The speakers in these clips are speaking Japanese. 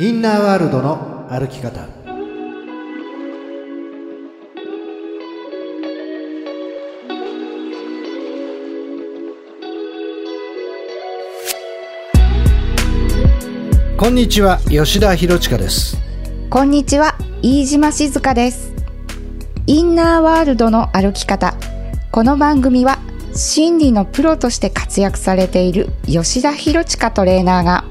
インナーワールドの歩き方。こんにちは吉田博親です。こんにちは飯島静香です。インナーワールドの歩き方。この番組は心理のプロとして活躍されている吉田博親トレーナーが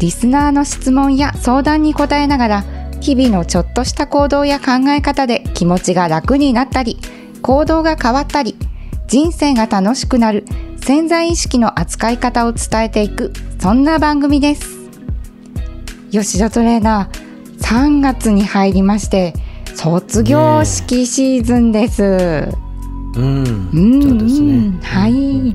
リスナーの質問や相談に答えながら日々のちょっとした行動や考え方で気持ちが楽になったり行動が変わったり人生が楽しくなる潜在意識の扱い方を伝えていくそんな番組です。吉田トレーナー3月に入りまして卒業式シーズンです、うん、うん。そうですね。はい。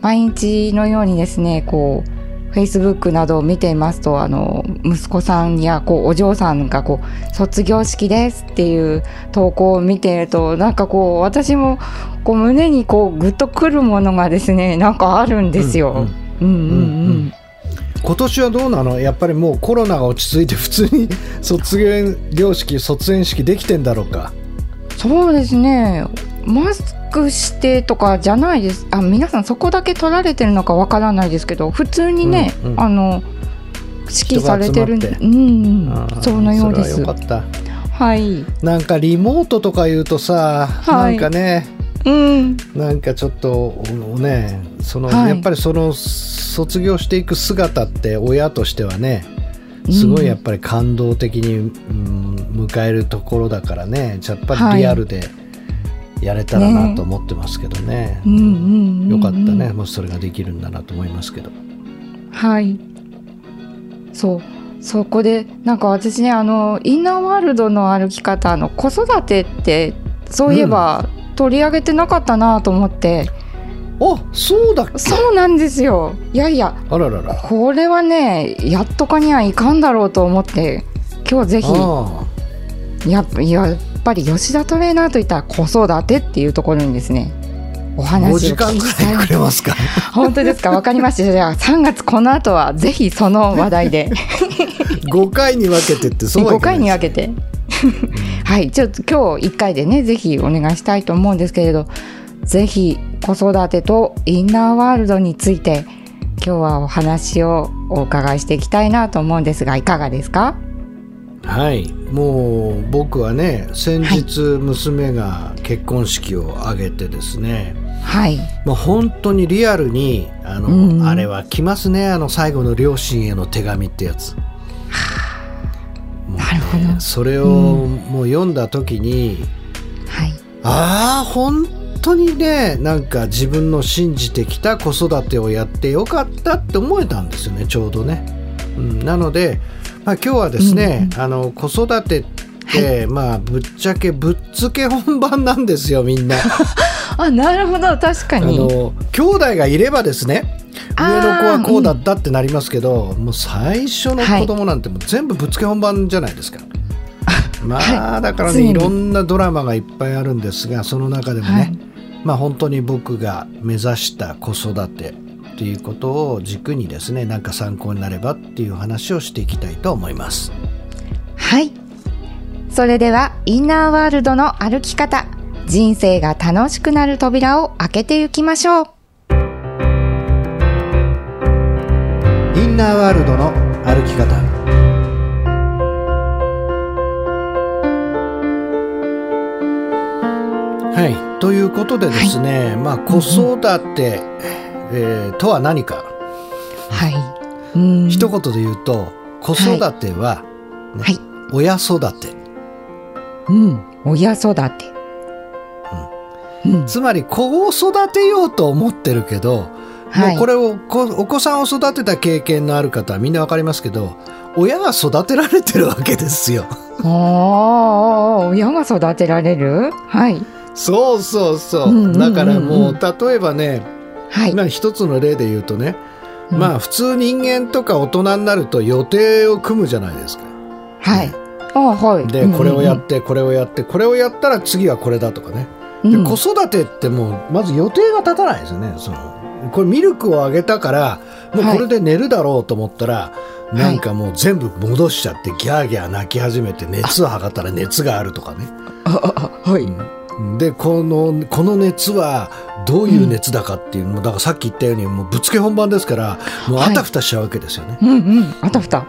毎日のようにですねこう Facebook などを見ていますとあの息子さんやこうお嬢さんがこう卒業式ですっていう投稿を見ているとなんかこう私もこう胸にこうグッとくるものがですねなんかあるんですよ。今年はどうなのやっぱりもうコロナが落ち着いて普通に卒業式卒園式できてん。だろうかそうですねマスクしてとかじゃないです。あ皆さんそこだけ取られてるのかわからないですけど普通にね、うんうん。あの指揮されてるんでうんそのようです。はよかった。はい。なんかリモートとか言うとさ、はい。なんかねうん。なんかちょっとねその、はい。やっぱりその卒業していく姿って親としてはねすごいやっぱり感動的に、うん迎えるところだからね。やっぱりリアルでやれたらなと思ってますけどね。うんうんうんうん。よかったね。もしそれができるんだなと思いますけど。はい。そう。そこでなんか私ねあのインナーワールドの歩き方の子育てってそういえば取り上げてなかったなと思って、あそうだそうなんですよ。いやいや。あららら。これはねやっとかにはいかんだろうと思って。今日ぜひ。あやっぱやっぱり吉田トレーナーといったら子育てっていうところにですねおあ話を5時間ぐ聞きたいらいくれますか？本当ですか？わかりました。じゃあ3月この後はぜひその話題で。5回に分けてってそうはい5回に分けけて。はいちょっと今日1回でねぜひお願いしたいと思うんですけれどぜひ子育てとインナーワールドについて今日はお話をお伺いしていきたいなと思うんですがいかがですか？はい。もう僕はね先日娘が結婚式を挙げてですね、はい。もう本当にリアルにあの、うん。うんあれは来ますねあの最後の両親への手紙ってやつ。ねなるほど。それをもう読んだ時に、はい。ああ本当にねなんか自分の信じてきた子育てをやってよかったって思えたんですよねちょうどね。うん、なので、まあ、今日はですね、あの子育てって、まあぶっちゃけぶっつけ本番なんですよみんな。あなるほど確かあにの兄弟がいればですね上の子はこうだったってなりますけど、もう最初の子供なんてもう全部ぶっつけ本番じゃないですか。まあだからねいろんなドラマがいっぱいあるんですがその中でもね、はい。まあ本当に僕が目指した子育てっていうことを軸にですねなんか参考になればっていう話をしていきたいと思います。はい。それではインナーワールドの歩き方。人生が楽しくなる扉を開けていきましょう。インナーワールドの歩き方。はい。ということでですね、まあ子育て、えーとは何か。はい。うん。一言で言うと子育ては、ねはい。親育て。うん。親育て。うん。つまり子を育てようと思ってるけど、はい。もうこれをこお子さんを育てた経験のある方はみんなわかりますけど親が育てられてるわけですよ。ああ親が育てられる？はい。そうそうそう,、うんうんうんうん。だからもう例えばね、はい。まあ一つの例で言うとね、うん。まあ普通人間とか大人になると予定を組むじゃないですか。はい。あはい。で、これをやってこれをやってこれをやったら次はこれだとかね。でうん。子育てってもうまず予定が立たないですよね。そのこれミルクをあげたからもうこれで寝るだろうと思ったら、い。なんかもう全部戻しちゃってギャーギャー泣き始めて熱を測ったら熱があるとかね。はい。でこのこの熱はどういう熱だかっていうのも、だからさっき言ったようにもうぶっつけ本番ですからもうあたふたしちゃうわけですよね、うんうん。あたふた。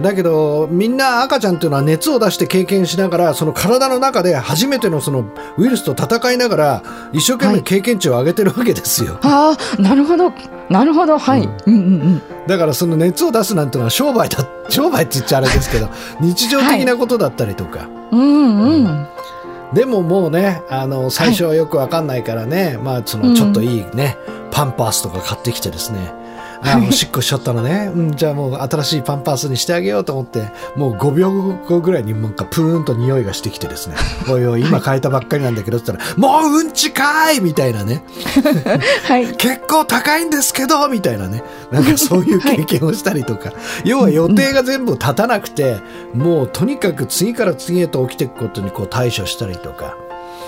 だけどみんな赤ちゃんっていうのは熱を出して経験しながらその体の中で初めてのそのウイルスと戦いながら一生懸命はい経験値を上げてるわけですよ、ああ、なるほど。なるほど。はい。うんうんうん。だからその熱を出すなんていうのは商売だ商売って言っちゃあれですけど日常的なことだったりとか、うんうん。でももうねあの最初はよくわかんないからね、まあそのちょっといいね、パンパースとか買ってきてですねあおしっこしちゃったのね、うん、じゃあもう新しいパンパースにしてあげようと思ってもう5秒後ぐらいになんかプーンと匂いがしてきてですね。おいおい今変えたばっかりなんだけどって言ったらもううんちかいみたいなね。はい。結構高いんですけどみたいなね。なんかそういう経験をしたりとか、要は予定が全部立たなくて、もうとにかく次から次へと起きていくことにこう対処したりとか。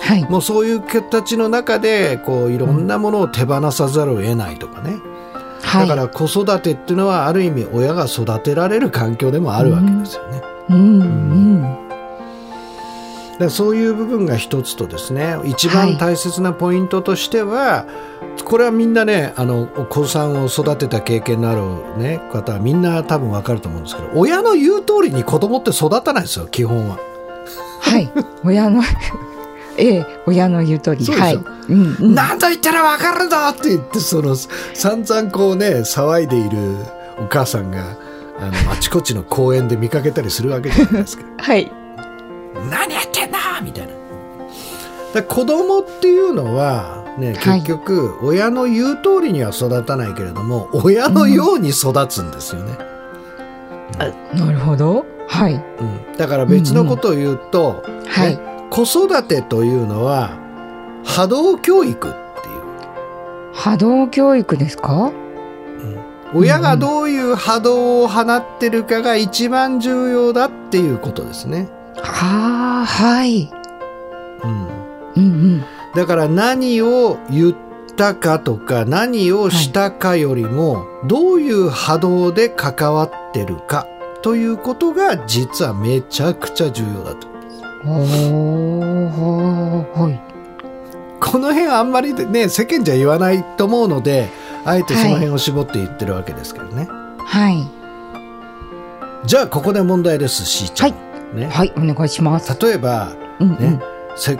はい。もうそういう形の中でこういろんなものを手放さざるを得ないとかね、はい。だから子育てっていうのはある意味親が育てられる環境でもあるわけですよね。うん。うん。だからそういう部分が一つとですね一番大切なポイントとしては、これはみん。なねあのお子さん。を育てた経験のある、ね、方はみん。な多分わかると思うん。ですけど親の言う通りに子供って育たないですよ基本は。はい。親の、ええ、親の言う通り。はい。うんうん。何度言ったらわかるぞって言ってその散々こうね騒いでいるお母さんがあのあちこちの公園で見かけたりするわけじゃないですか。はい。何やってんだみたいな。だ子供っていうのは、ね、はい結局、親の言う通りには育たないけれども、親のように育つんですよね。なるほど。はい。うん、だから別のことを言うと、はいね子育てというのは波動教育っていう。波動教育ですか？親がどういう波動を放ってるかが一番重要だっていうことですね。はあ、はい。うん、うんうん。だから何を言ったかとか何をしたかよりもどういう波動で関わってるかということが実はめちゃくちゃ重要だと。お、はい。この辺あんまりね世間じゃ言わないと思うのであえてその辺を絞って言ってるわけですけどね。はい。じゃあここで問題ですしーちゃん。ね、はい、お願いします。例えばうんうん。ね、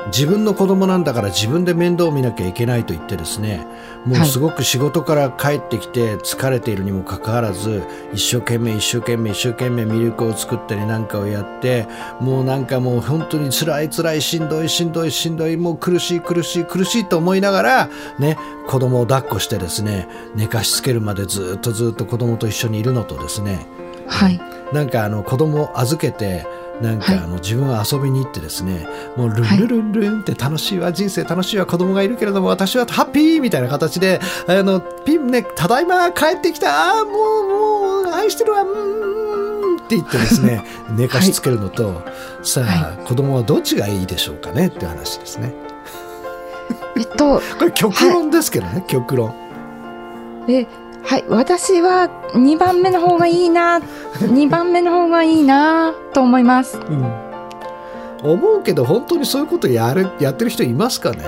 自分の子供なんだから自分で面倒を見なきゃいけないと言ってですねもうはいすごく仕事から帰ってきて疲れているにもかかわらず一生懸命一生懸命一生懸命ミルクを作ったりなんかをやってもうなんかもう本当に辛い辛いしんどいしんどいしんどいもう苦しい苦しい苦しいと思いながらね子供を抱っこしてですね寝かしつけるまでずっとずっと子供と一緒にいるのとですねはい。なんかあの子供を預けてなんかはい。あの自分は遊びに行ってですね、もうルンルルンルンって楽しいわ人生楽しいわ子供がいるけれども私はハッピーみたいな形であのピンねただいま帰ってきたあーもうもう愛してるわうーんって言ってですね寝かしつけるのと、さあ、子供はどっちがいいでしょうかねって話ですね。えっと、これ極論ですけどね、極論。え、はい、私は2番目の方がいいな、2番目の方がいいなと思います。うん思うけど本当にそういうことやるやってる人いますかね？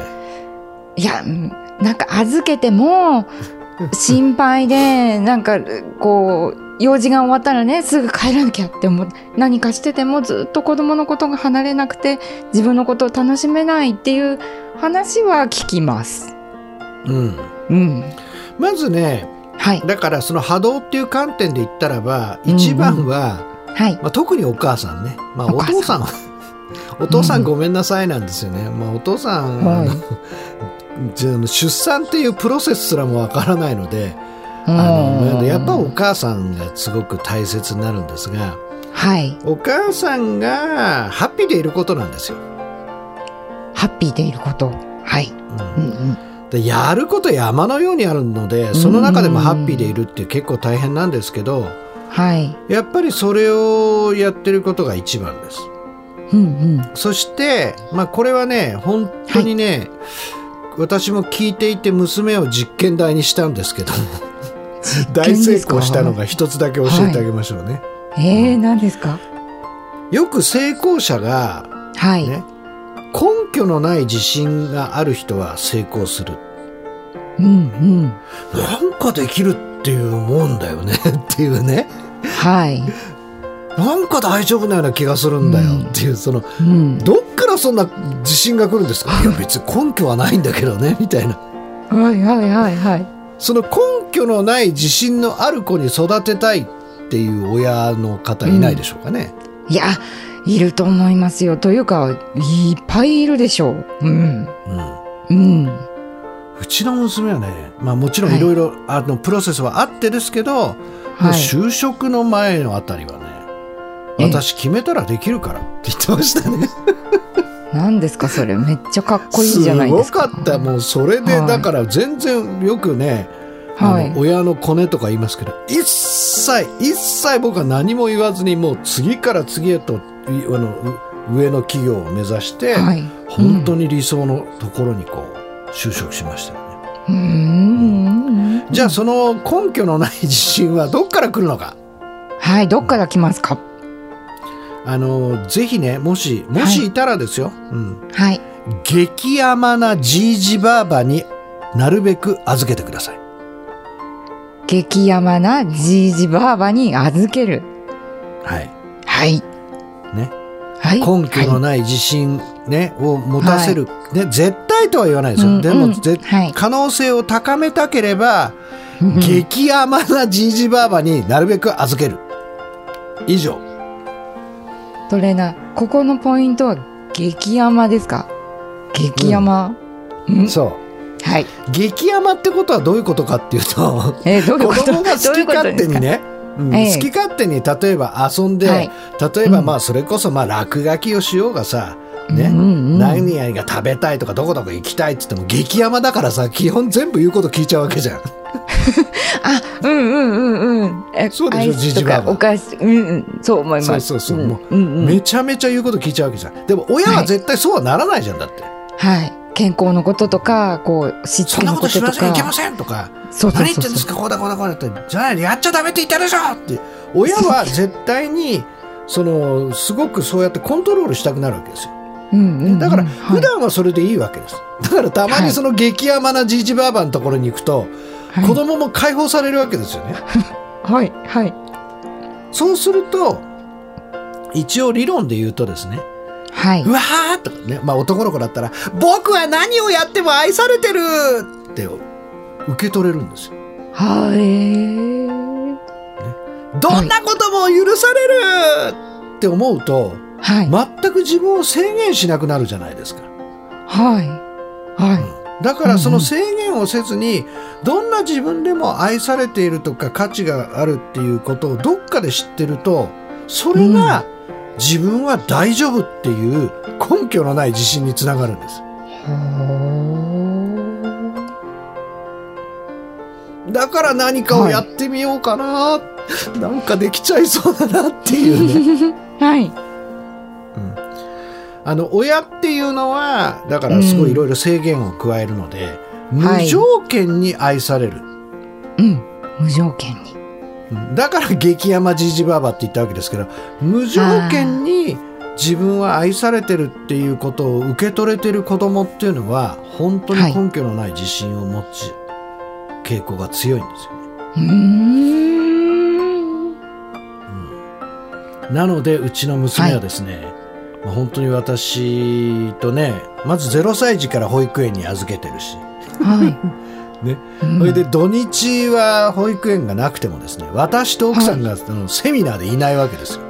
いや、うんなんか預けても 心配で、なんかこう、用事が終わったらね、すぐ帰らなきゃって思う。何かしててもずっと子供のことが離れなくて、自分のことを楽しめないっていう話は聞きます。うんうん。まずねはい。だからその波動っていう観点で言ったらばうんうん一番は、はい。まあ、特にお母さんね、まあ、おお母さん父さんは お父さんごめんなさいなんですよね、まあ、お父さん、はい出産っていうプロセスすらもわからないのであのやっぱお母さんがすごく大切になるんですがはい。お母さんがハッピーでいることなんですよ。ハッピーでいること。はい。うんうんうん。でやること山のようにあるのでその中でもハッピーでいるって結構大変なんですけどはい。やっぱりそれをやってることが一番です。うんうん。そして、まあ、これはね本当にね、私も聞いていて娘を実験台にしたんですけど大成功したのが一つだけ教えてあげましょうね。はい、えー、何ですか？よく成功者が、はい、ね、根拠のない自信がある人は成功する。うんうん。なんかできるっていうもんだよね っていうね。はい。なんか大丈夫なような気がするんだよっていう、うん、その、うん、どっからそんな自信が来るんですか？いや別に根拠はないんだけどね みたいな。はいはいはいはい。その根拠のない自信のある子に育てたいっていう親の方いないでしょうかね？うん、いやいると思いますよ。というかいっぱいいるでしょう。うん。うん。うん。うちの娘はね、まあ、もちろんい。ろいろプロセスはあってですけど、はい、就職の前のあたりはね私決めたらできるからって言ってましたね。何ですかそれ。めっちゃかっこいいじゃないですか。すごかった。もうそれで、だから全然よくね、はい、あの親のコネとか言いますけど一切一切僕は何も言わずにもう次から次へとあの上の企業を目指して、はい、本当に理想のところにこう就職しましたよね。うん、じゃあその根拠のない自信はどっから来るのか？はいどっから来ますか、あのぜひねもしもしいたらですよ、はい、うん、はい、激甘なじいじばあばになるべく預けてください。激甘なじいじばあばに預ける。はい。はいね、はい、根拠のない自信ね、を持たせる、はい、ね、絶対とは言わないですよ、うんうん、でも、はい、可能性を高めたければ、激甘なじいじばあばになるべく預ける。以上。トレーナー、ここのポイントは激甘ですか？激甘、うん、そう。はい。激甘ってことはどういうことかっていうと、えー、どういう 子供が好き勝手にね、うん、好き勝手に例えば遊んで、はい、例えばまあそれこそまあ落書きをしようがさ、ね、うんうん、何々が食べたいとかどこどこ行きたいっつっても激山だからさ基本全部言うこと聞いちゃうわけじゃん。あうんうんうんうん。えそうでしょじじばお菓子うんうんそう思います。そうそうそう、うん、もう、うん。うん、めちゃめちゃ言うこと聞いちゃうわけじゃん。でも親は絶対そうはならないじゃんだって。はい健康のこととかこうしつけのこととかそん。なことしませんいけませんとか。そう何言ってんですかこうだこうだこうだって。じゃあやっちゃダメって言ったでしょって。親は絶対にそのすごくそうやってコントロールしたくなるわけですよ。うんうんうん、だから普段はそれでいいわけです、はい、だからたまにその激甘なじいじばあばのところに行くと、はい、子供も解放されるわけですよね。はいはい。そうすると一応理論で言うとですねはい、うわーとかね、まあ、男の子だったら「僕は何をやっても愛されてる!」って受け取れるんですよ。はい、ね、どんなことも許されるって思うと、はい、全く自分を制限しなくなるじゃないですか。はい。はい。うん、だからその制限をせずに、どんな自分でも愛されているとか価値があるっていうことをどっかで知ってると、それが自分は大丈夫っていう根拠のない自信につながるんです。だから何かをやってみようかな、はい、なんかできちゃいそうだなっていうね。はい。あの親っていうのはだからすごいいろいろ制限を加えるので、うん、無条件に愛される、はい、うん。無条件にだから激山じじばばって言ったわけですけど無条件に自分は愛されてるっていうことを受け取れてる子供っていうのは本当に根拠のない自信を持ち、傾向が強いんですよね。うん。なのでうちの娘はですね、はい。まあ、本当に私とねまず0歳児から保育園に預けてるし、はいね、それで土日は保育園がなくてもですね私と奥さんが、はい、セミナーでいないわけですよ。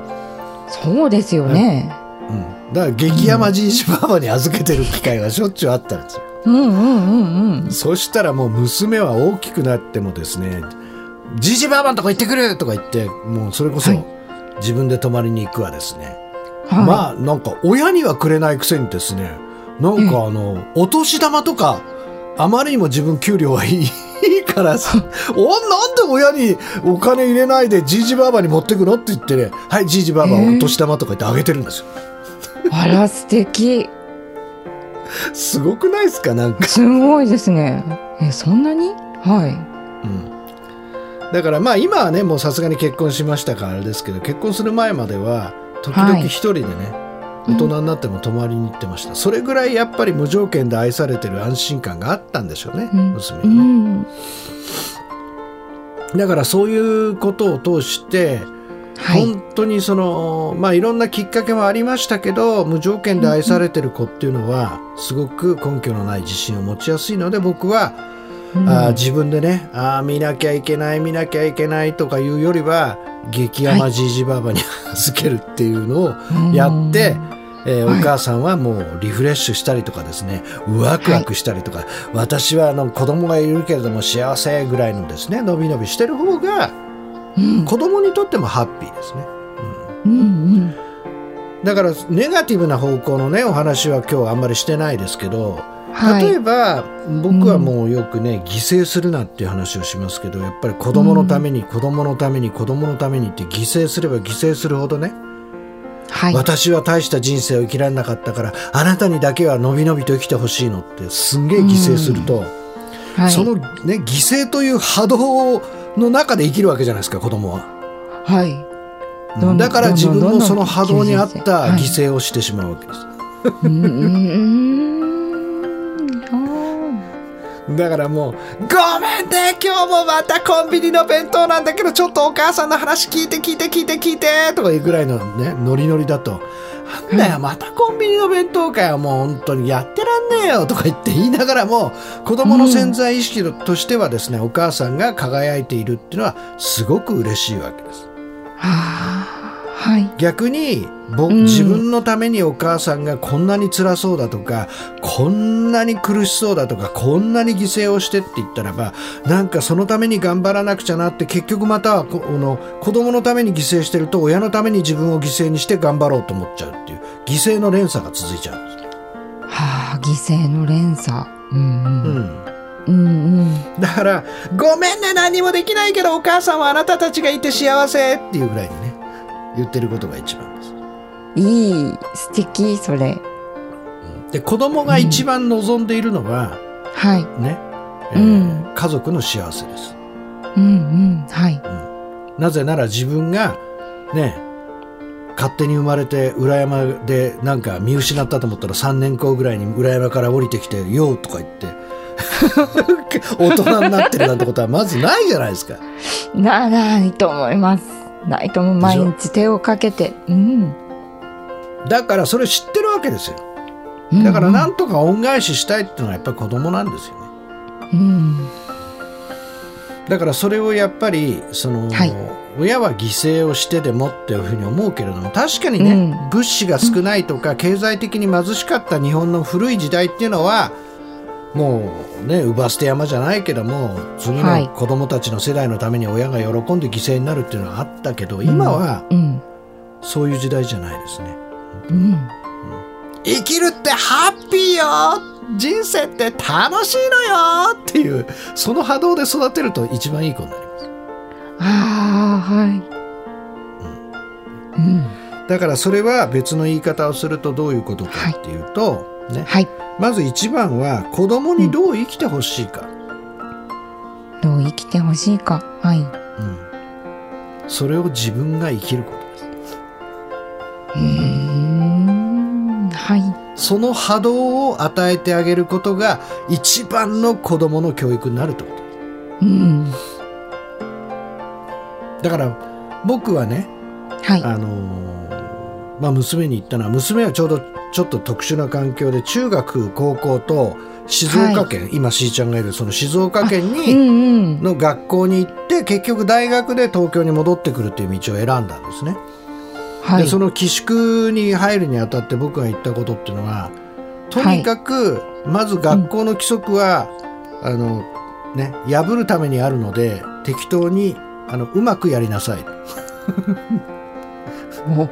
そうですよね。うん、だから激山じいじばばに預けてる機会がしょっちゅうあったんですよ。うんうんうんうん。そしたらもう娘は大きくなってもですね「じいじばあばのとこ行ってくる!」とか言ってもうそれこそ自分で泊まりに行くわですね。はい、まあなんか親にはくれないくせにですねなんかあの、お年玉とかあまりにも自分給料はいいからさ おなんで親にお金入れないでじいじばあばに持ってくのって言ってね。はいじいじばあばお年玉とか言ってあげてるんですよ。あら素敵。すごくないですかなんか、すごいですね。え、そんなに？はい。うん、だからまあ今はねもうさすがに結婚しましたからあれですけど結婚する前までは時々はい。一人でね、大人になっても泊まりに行ってました、それぐらいやっぱり無条件で愛されてる安心感があったんでしょうね、うんう娘にねん。だからそういうことを通して、はい。本当にそのまあいろんなきっかけもありましたけど無条件で愛されてる子っていうのはすごく根拠のない自信を持ちやすいので僕は、うん。あー自分でねあー見なきゃいけない見なきゃいけないとかいうよりは激甘じいじばばに 預けるっていうのをやって、えーはい。お母さんはもうリフレッシュしたりとかですねワクワクしたりとか、私はあの子供がいるけれども幸せぐらいのですね伸び伸びしてる方がうん。子供にとってもハッピーですね。うんうん。だからネガティブな方向のねお話は今日あんまりしてないですけど、はい。例えば僕はもうよくね、犠牲するなっていう話をしますけどやっぱり子供のために、子供のために子供のためにって犠牲すれば犠牲するほどね、はい。私は大した人生を生きられなかったからあなたにだけはのびのびと生きてほしいのってすんげえ犠牲すると、はい。そのね犠牲という波動の中で生きるわけじゃないですか子供は。はい。だから自分もその波動に合ったはい犠牲をしてしまうわけです。だからもう「ごめんね今日もまたコンビニの弁当なんだけどちょっとお母さんの話聞いて聞いて聞いて聞いて」とかいうぐらいのねノリノリだと「なんだよまたコンビニの弁当かよもう本当にやってらんねえよ」とか言って言いながらも子供の潜在意識としてはですね、お母さんが輝いているっていうのはすごく嬉しいわけです。はあ。はい。逆にぼうん自分のためにお母さんがこんなに辛そうだとかこんなに苦しそうだとかこんなに犠牲をしてって言ったらばなんかそのために頑張らなくちゃなって結局またはここの子供のために犠牲してると親のために自分を犠牲にして頑張ろうと思っちゃうっていう犠牲の連鎖が続いちゃうんです。はあ。犠牲の連鎖。うんううん。んうんうん。だから「ごめんね何もできないけどお母さんはあなたたちがいて幸せ」っていうぐらいにね言ってることが一番です。いい。素敵、それ。で子供が一番望んでいるのは、はい。ね、えーうん家族の幸せです。うんうん。はい。なぜなら自分がね勝手に生まれて裏山でなんか見失ったと思ったら3年後ぐらいに裏山から降りてきて「よう」とか言って 大人になってるなんてことはまずないじゃないですか。な、ないと思います。ないとも毎日手をかけて。うん。だからそれ知ってるわけですよ。うんだからなんとか恩返ししたいっていうのはやっぱり子供なんですよね。うん。だからそれをやっぱりその、はい親は犠牲をしてでもっていうふうに思うけれども確かにね、うん物資が少ないとか、経済的に貧しかった日本の古い時代っていうのはもうね乳母捨て山じゃないけども次はいの子供たちの世代のために親が喜んで犠牲になるっていうのはあったけど今はうん。そういう時代じゃないですね。うん。生きるってハッピーよ人生って楽しいのよっていうその波動で育てると一番いい子になります。ああ、はい。うん。だからそれは別の言い方をするとどういうことかっていうと、ね、はい。まず一番は子供にどう生きてほしいか、どう生きてほしいか。はい。うんそれを自分が生きることですうーん。はい。その波動を与えてあげることが一番の子供の教育になるってことうん。だから僕はね、はい。あのーまあ、娘に言ったのは娘はちょうどちょっと特殊な環境で中学高校と静岡県、今しーちゃんがいるその静岡県うにんうん。の学校に行って結局大学で東京に戻ってくるっていう道を選んだんですね。はいで。その寄宿に入るにあたって僕が言ったことっていうのはとにかくまず学校の規則は、あのね破るためにあるので適当にあのうまくやりなさい お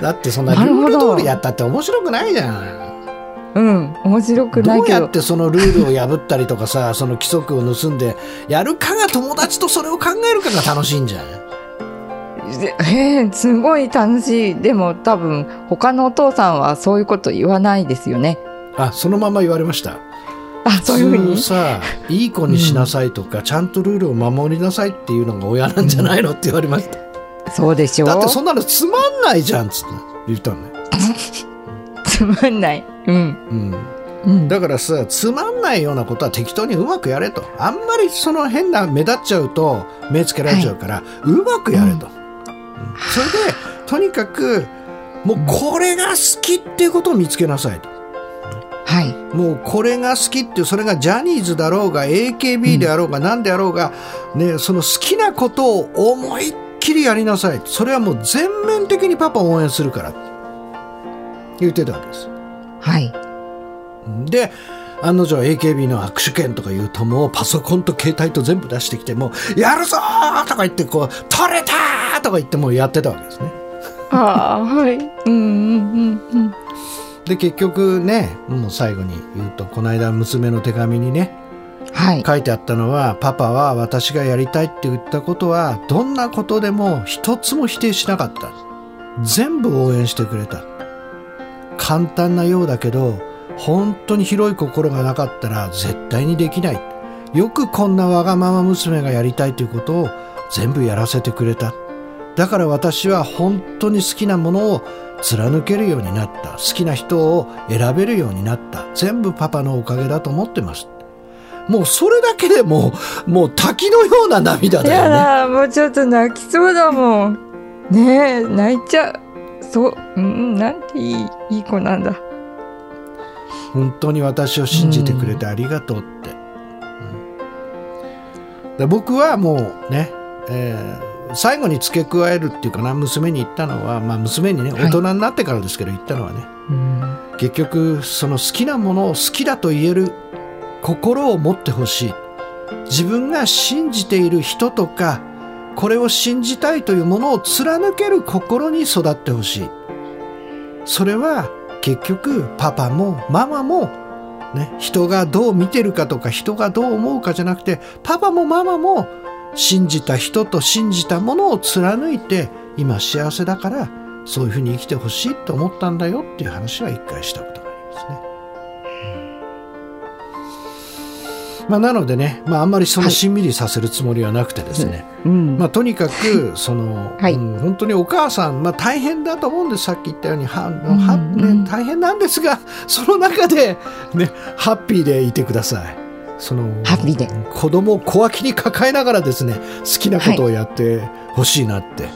だってそんなルール通りやったって面白くないじゃんうん。面白くどないど。やってそのルールを破ったりとかさ その規則を盗んでやるかが友達とそれを考えるかが楽しいんじゃんえ、すごい楽しい。でも多分、他のお父さんはそういうこと言わないですよね。あそのまま言われましたあそういうふうに？さいい子にしなさいとか、ちゃんとルールを守りなさいっていうのが親なんじゃないのって言われました、そうでしょ？だってそんなのつまんないじゃんっつって言ったのね、つまんない。うん。うん、うん。だからさつまんないようなことは適当にうまくやれと。あんまりその変な目立っちゃうと目つけられちゃうから、うまくやれと、うん。それでとにかくもうこれが好きっていうことを見つけなさいと。はい。もうこれが好きっていうそれがジャニーズだろうが AKB であろうが何であろうが、ね、その好きなことを思いっきりやりなさい。それはもう全面的にパパを応援するから。って言ってたわけです。はい。で案の定 AKB の握手券とか言うともうパソコンと携帯と全部出してきてもうやるぞーとか言ってこう取れたーとか言ってもうやってたわけですね。ああはい。うんうんうんうん。で結局ねもう最後に言うとこの間娘の手紙にねはい。書いてあったのはパパは私がやりたいって言ったことはどんなことでも一つも否定しなかった。全部応援してくれた。簡単なようだけど本当に広い心がなかったら絶対にできない。よくこんなわがまま娘がやりたいということを全部やらせてくれた。だから私は本当に好きなものを貫けるようになった。好きな人を選べるようになった。全部パパのおかげだと思ってます。もうそれだけでもうもう滝のような涙だやよね。だもうちょっと泣きそうだもん。ねえ泣いちゃう。そう。うんなんていいいい子なんだ。本当に私を信じてくれてありがとうって、うん。で僕はもうね、えー最後に付け加えるっていうかな娘に言ったのは、まあ、娘にねはい。大人になってからですけど言ったのはね、うん。結局その好きなものを好きだと言える心を持ってほしい自分が信じている人とかこれを信じたいというものを貫ける心に育ってほしいそれは結局パパもママもね、人がどう見てるかとか人がどう思うかじゃなくてパパもママも信じた人と信じたものを貫いて今幸せだからそういうふうに生きてほしいと思ったんだよっていう話は一回したことがありますね。まあ、なのでね、まあ、あんまりそのしんみりさせるつもりはなくてですね、うんまあ、とにかくその、はい。うん本当にお母さん、まあ、大変だと思うんです。さっき言ったようにはんは、うん。ね、大変なんですがその中で、ね、ハッピーでいてください。その子供を小脇に抱えながらですね好きなことをやってほしいなって、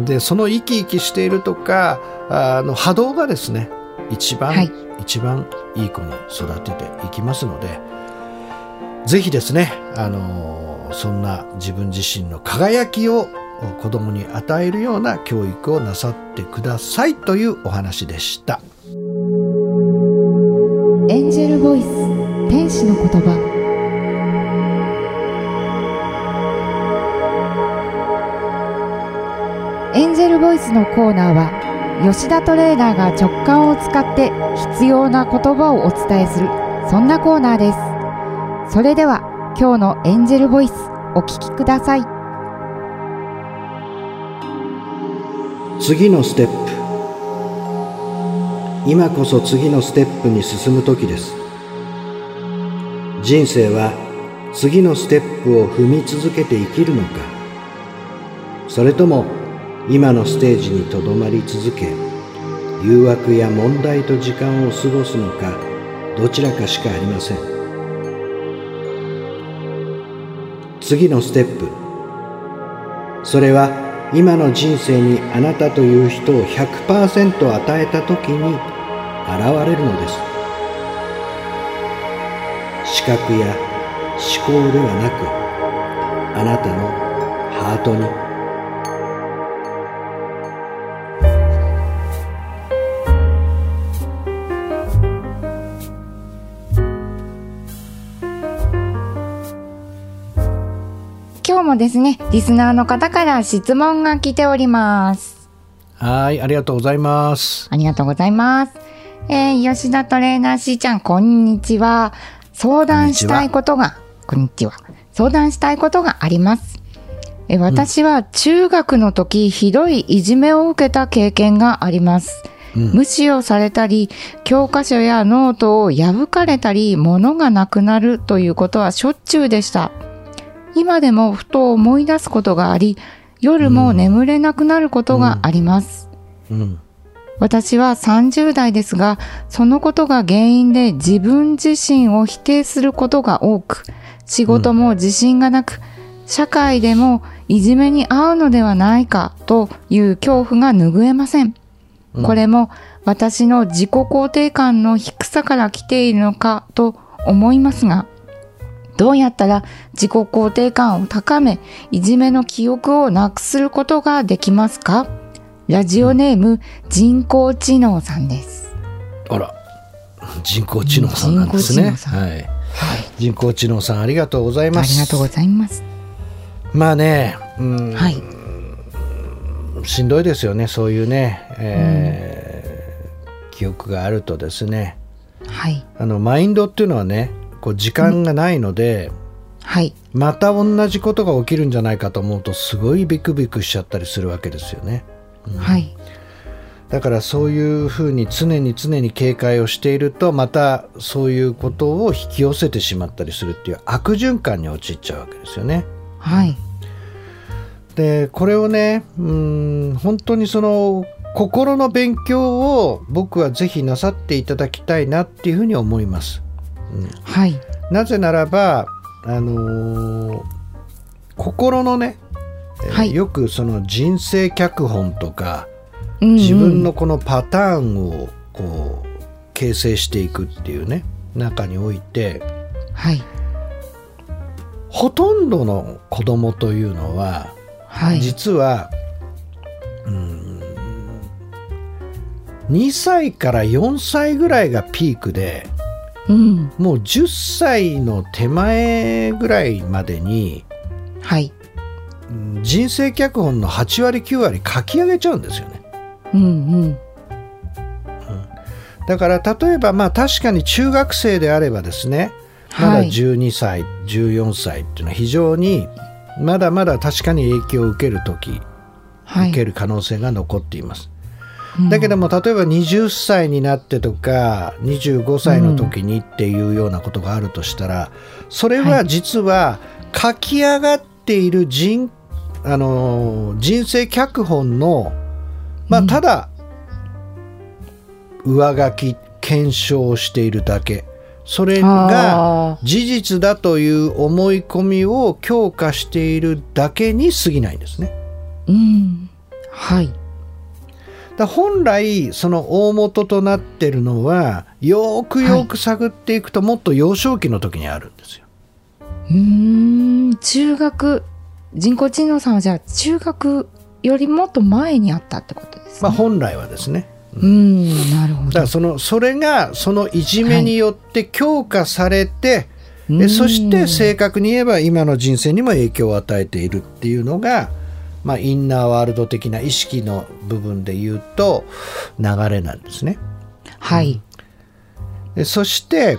でその生き生きしているとかあの波動がですね一番、はい。一番いい子に育てていきますのでぜひですね、あのそんな自分自身の輝きを子供に与えるような教育をなさってくださいというお話でした。エンジェルボイス天使の言葉エンジェルボイスのコーナーは吉田トレーナーが直感を使って必要な言葉をお伝えするそんなコーナーですそれでは今日のエンジェルボイスお聞きください。次のステップ。今こそ次のステップに進む時です。人生は次のステップを踏み続けて生きるのか。それとも今のステージにとどまり続け誘惑や問題と時間を過ごすのかどちらかしかありません。次のステップ。それは今の人生にあなたという人を100%与えた時に現れるのです。視覚や思考ではなくあなたのハートにもですねリスナーの方から質問が来ておりますはいありがとうございますありがとうございます。えー吉田トレーナーしーちゃん、こんにちは。相談したいことが、こんにちは。相談したいことがあります。え私は中学の時、ひどいいじめを受けた経験があります。うん無視をされたり、教科書やノートを破かれたり、物がなくなるということはしょっちゅうでした。今でもふと思い出すことがあり、夜も眠れなくなることがあります。うん私は30代ですが、そのことが原因で自分自身を否定することが多く、仕事も自信がなく、社会でもいじめに遭うのではないかという恐怖が拭えません。これも私の自己肯定感の低さから来ているのかと思いますが、どうやったら自己肯定感を高め、いじめの記憶をなくすることができますか？ラジオネーム人工知能さんです。あら人工知能さんなんですね。人工知能さん。はい。人工知能さんありがとうございあます。りがとうございます。まあねうん、はい。しんどいですよねそういうね、えー記憶があるとですね。はい。あのマインドっていうのはねこう時間がないので、はい。また同じことが起きるんじゃないかと思うとすごいビクビクしちゃったりするわけですよねはい。だからそういうふうに常に常に警戒をしているとまたそういうことを引き寄せてしまったりするっていう悪循環に陥っちゃうわけですよね。はい。でこれをねうん本当にその心の勉強を僕はぜひなさっていただきたいなっていうふうに思います。はい。なぜならば、あのー心のね、えーはいよくその人生脚本とかうんうん自分のこのパターンをこう形成していくっていうね中においてはい。ほとんどの子供というのははい。実は、うん2歳から4歳ぐらいがピークでうん。もう10歳の手前ぐらいまでにはい。うん人生脚本の8割9割書き上げちゃうんですよね。うんうん。だから例えばまあ確かに中学生であればですねまだはい12歳、14歳っていうのは非常にまだまだ確かに影響を受ける時、はい。受ける可能性が残っています。うんだけども例えば20歳になってとか25歳の時にっていうようなことがあるとしたらそれは実は書き上がっている人あの人生脚本のまあうんただ上書き検証をしているだけそれがあ事実だという思い込みを強化しているだけに過ぎないんですね。ーうん。はい。だ本来その大元となってるのはよーくよーく探っていくともっと幼少期の時にあるんですよ。うーん。中学、人工知能さんはじゃあ中学よりもっと前にあったってことですね。まあ本来はですね。うん。なるほどだから。そのそれがそのいじめによって強化されて、うんでそして正確に言えば今の人生にも影響を与えているっていうのが、まあ、インナーワールド的な意識の部分で言うと流れなんですね。はい。でそして、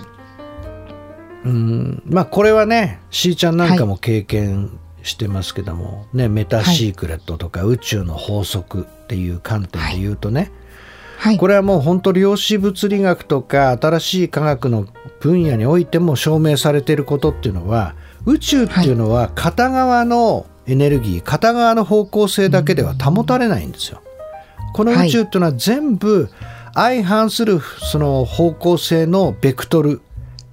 うん、まあこれはねしーちゃんなんかも経験してますけども、ね、メタシークレットとか宇宙の法則っていう観点で言うとね、はい。これはもう本当量子物理学とか新しい科学の分野においても証明されていることっていうのは宇宙っていうのは片側のエネルギー、片側の方向性だけでは保たれないんですよ。この宇宙っていうのは全部相反するその方向性のベクトル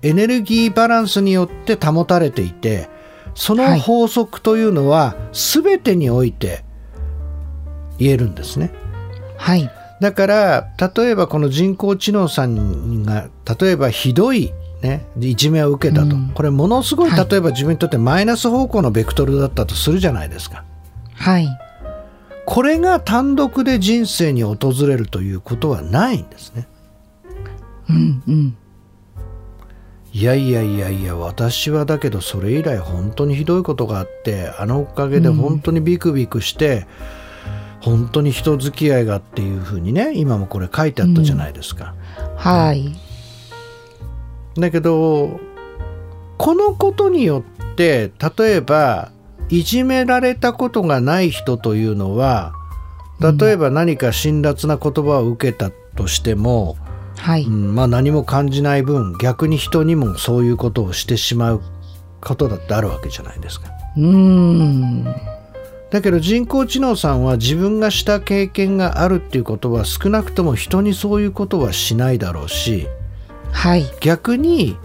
エネルギーバランスによって保たれていてその法則というのは全てにおいて言えるんですね。はい。だから例えばこの人工知能さんが例えばひどい、ね、いじめを受けたと、うんこれものすごいはい例えば自分にとってマイナス方向のベクトルだったとするじゃないですか。はい。これが単独で人生に訪れるということはないんですね。うんうん。いやいやいやいや私はだけどそれ以来本当にひどいことがあってあのおかげで本当にビクビクして、本当に人付き合いがっていうふうにね今もこれ書いてあったじゃないですか。はい。だけどこのことによって例えばいじめられたことがない人というのは例えば何か辛辣な言葉を受けたとしても、はい、うんまあ、何も感じない分逆に人にもそういうことをしてしまうことだってあるわけじゃないですか。うーん。だけど人工知能さんは自分がした経験があるっていうことは少なくとも人にそういうことはしないだろうしはい。逆に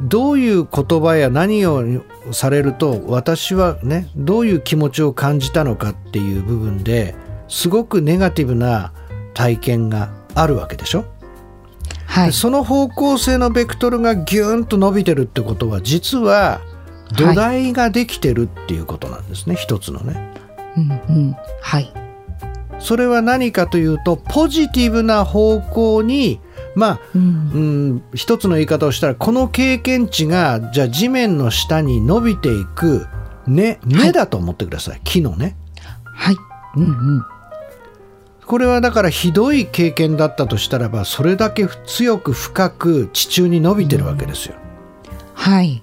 どういう言葉や何をされると私はねどういう気持ちを感じたのかっていう部分ですごくネガティブな体験があるわけでしょ、はい。でその方向性のベクトルがギューンと伸びてるってことは実は土台ができてるっていうことなんですね、一つのね。うんうん。はい。それは何かというとポジティブな方向にまあうん。うん、一つの言い方をしたらこの経験値がじゃあ地面の下に伸びていく根根だと思ってください、木のね。はい。うんうん。これはだからひどい経験だったとしたらばそれだけ強く深く地中に伸びてるわけですよ、はい。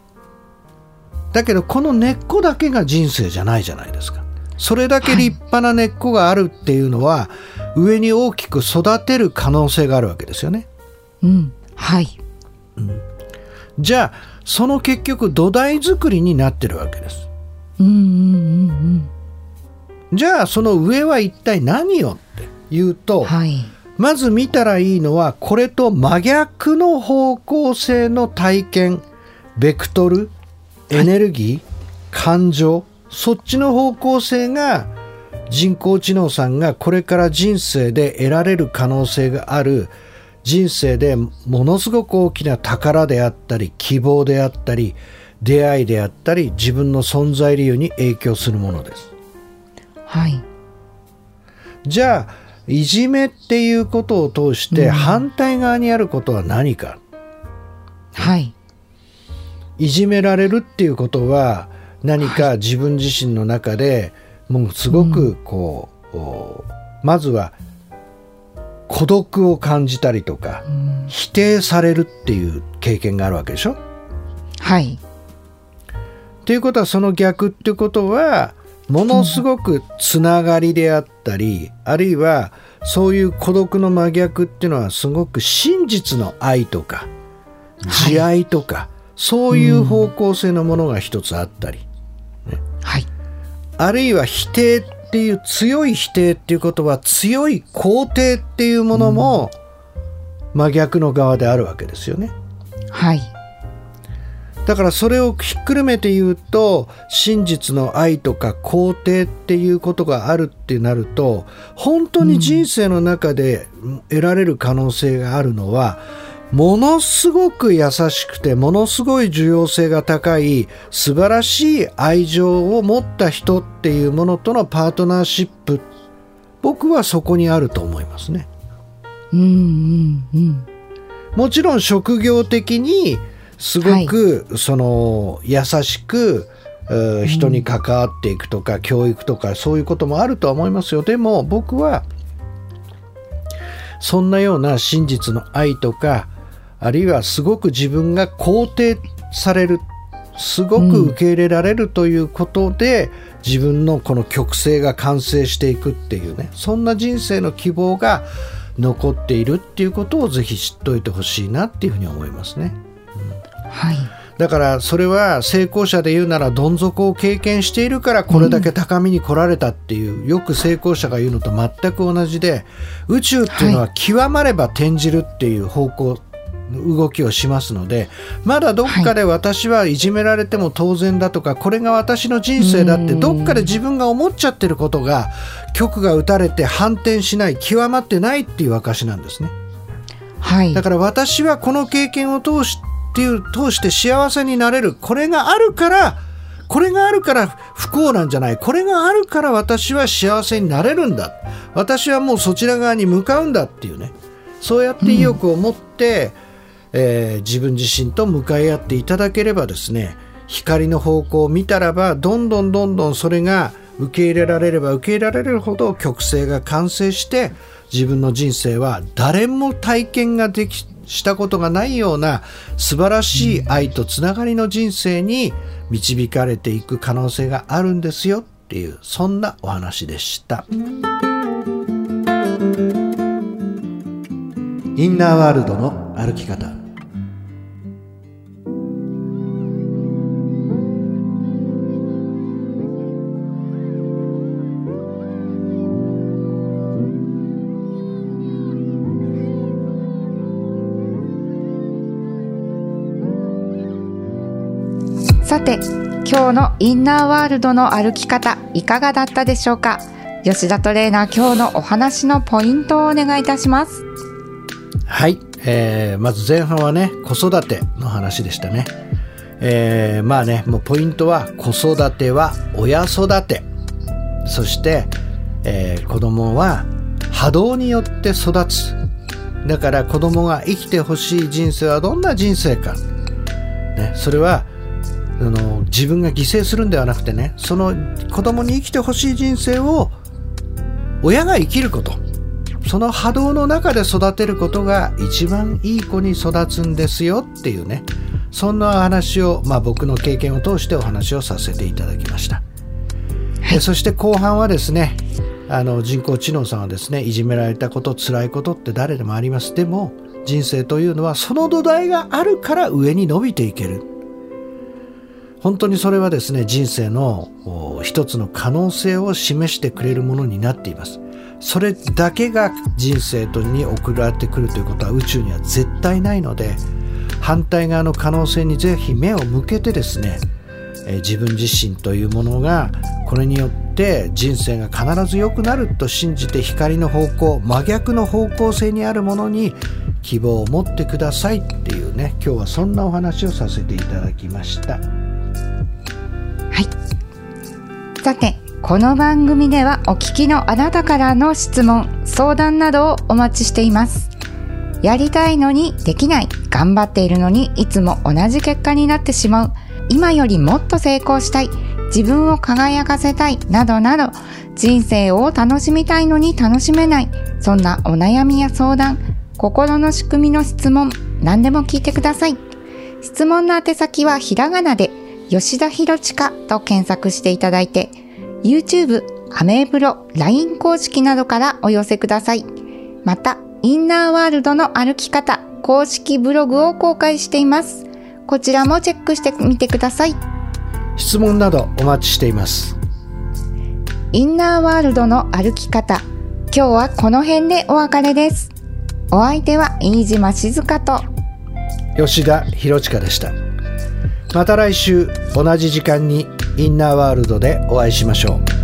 だけどこの根っこだけが人生じゃないじゃないですか。それだけ立派な根っこがあるっていうのは、上に大きく育てる可能性があるわけですよねうん。はい。じゃあその結局土台作りになってるわけです。うんうんうんじゃあその上は一体何よって言ううとんはい。まず見たらいいのはこれと真逆の方向性の体験ベクトルエネルギー、感情そっちの方向性が人工知能さんがこれから人生で得られる可能性がある人生でものすごく大きな宝であったり希望であったり出会いであったり自分の存在理由に影響するものです。はい。じゃあいじめっていうことを通してうん。反対側にあることは何か、はい。いじめられるっていうことは何か自分自身の中でもうすごくこう、おまずは孤独を感じたりとかうん。否定されるっていう経験があるわけでしょ？はい。ということはその逆ってことはものすごくつながりであったり、あるいはそういう孤独の真逆っていうのはすごく真実の愛とかはい。慈愛とか、そういう方向性のものが一つあったり、はい。あるいは否定っていう強い否定っていうことは強い肯定っていうものも真逆の側であるわけですよね。はいだからそれをひっくるめて言うと真実の愛とか肯定っていうことがあるってなると本当に人生の中で得られる可能性があるのは、ものすごく優しくてものすごい重要性が高い素晴らしい愛情を持った人っていうものとのパートナーシップ僕はそこにあると思いますね。うんうんうん。もちろん職業的にすごくその優しく人に関わっていくとか教育とかそういうこともあるとは思いますよ。でも僕はそんなような真実の愛とかあるいはすごく自分が肯定されるすごく受け入れられるということで、自分のこの曲線が完成していくっていうねそんな人生の希望が残っているっていうことをぜひ知っておいてほしいなっていうふうに思いますね。はい。だからそれは成功者で言うならどん底を経験しているからこれだけ高みに来られたっていう、よく成功者が言うのと全く同じで宇宙っていうのは極まれば転じるっていう方向動きをしますのでまだどっかで私はいじめられても当然だとかこれが私の人生だってうん。どっかで自分が思っちゃってることが曲が打たれて反転しない極まってないっていう証なんですね。はい。だから私はこの経験を通しっていう通して幸せになれる。これがあるからこれがあるから不幸なんじゃない。これがあるから私は幸せになれるんだ。私はもうそちら側に向かうんだっていうね。そうやって意欲を持って、えー自分自身と向かい合っていただければですね光の方向を見たらばどんどんどんどんそれが受け入れられれば受け入れられるほど曲線が完成して自分の人生は誰も体験ができしたことがないような素晴らしい愛とつながりの人生に導かれていく可能性があるんですよっていうそんなお話でした。インナーワールドの歩き方て今日のインナーワールドの歩き方いかがだったでしょうか？吉田トレーナー今日のお話のポイントをお願いいたします。はい、えー、まず前半はね子育ての話でしたね。えー、まあねもうポイントは子育ては親育て。そして、えー、子供は波動によって育つ。だから子供が生きてほしい人生はどんな人生か、ね、それはあの自分が犠牲するんではなくてねその子供に生きてほしい人生を親が生きること。その波動の中で育てることが一番いい子に育つんですよっていうね。そんな話を、まあ、僕の経験を通してお話をさせていただきました、はい、そして後半はですねあの人工知能さんはですねいじめられたこと辛いことって誰でもあります。でも人生というのはその土台があるから上に伸びていける本当にそれはですね人生の一つの可能性を示してくれるものになっています。それだけが人生とに送られてくるということは宇宙には絶対ないので反対側の可能性にぜひ目を向けてですね自分自身というものがこれによって人生が必ず良くなると信じて光の方向真逆の方向性にあるものに希望を持ってくださいっていうね今日はそんなお話をさせていただきました。はい。さてこの番組ではお聞きのあなたからの質問相談などをお待ちしています。やりたいのにできない頑張っているのにいつも同じ結果になってしまう。今よりもっと成功したい自分を輝かせたいなどなど人生を楽しみたいのに楽しめないそんなお悩みや相談心の仕組みの質問何でも聞いてください。質問の宛先はひらがなで吉田博親と検索していただいて YouTube、アメーブロ、LINE 公式などからお寄せください。またインナーワールドの歩き方公式ブログを公開しています。こちらもチェックしてみてください。質問などお待ちしています。インナーワールドの歩き方今日はこの辺でお別れです。お相手は飯島静香と吉田博親でしたまた来週同じ時間にインナーワールドでお会いしましょう。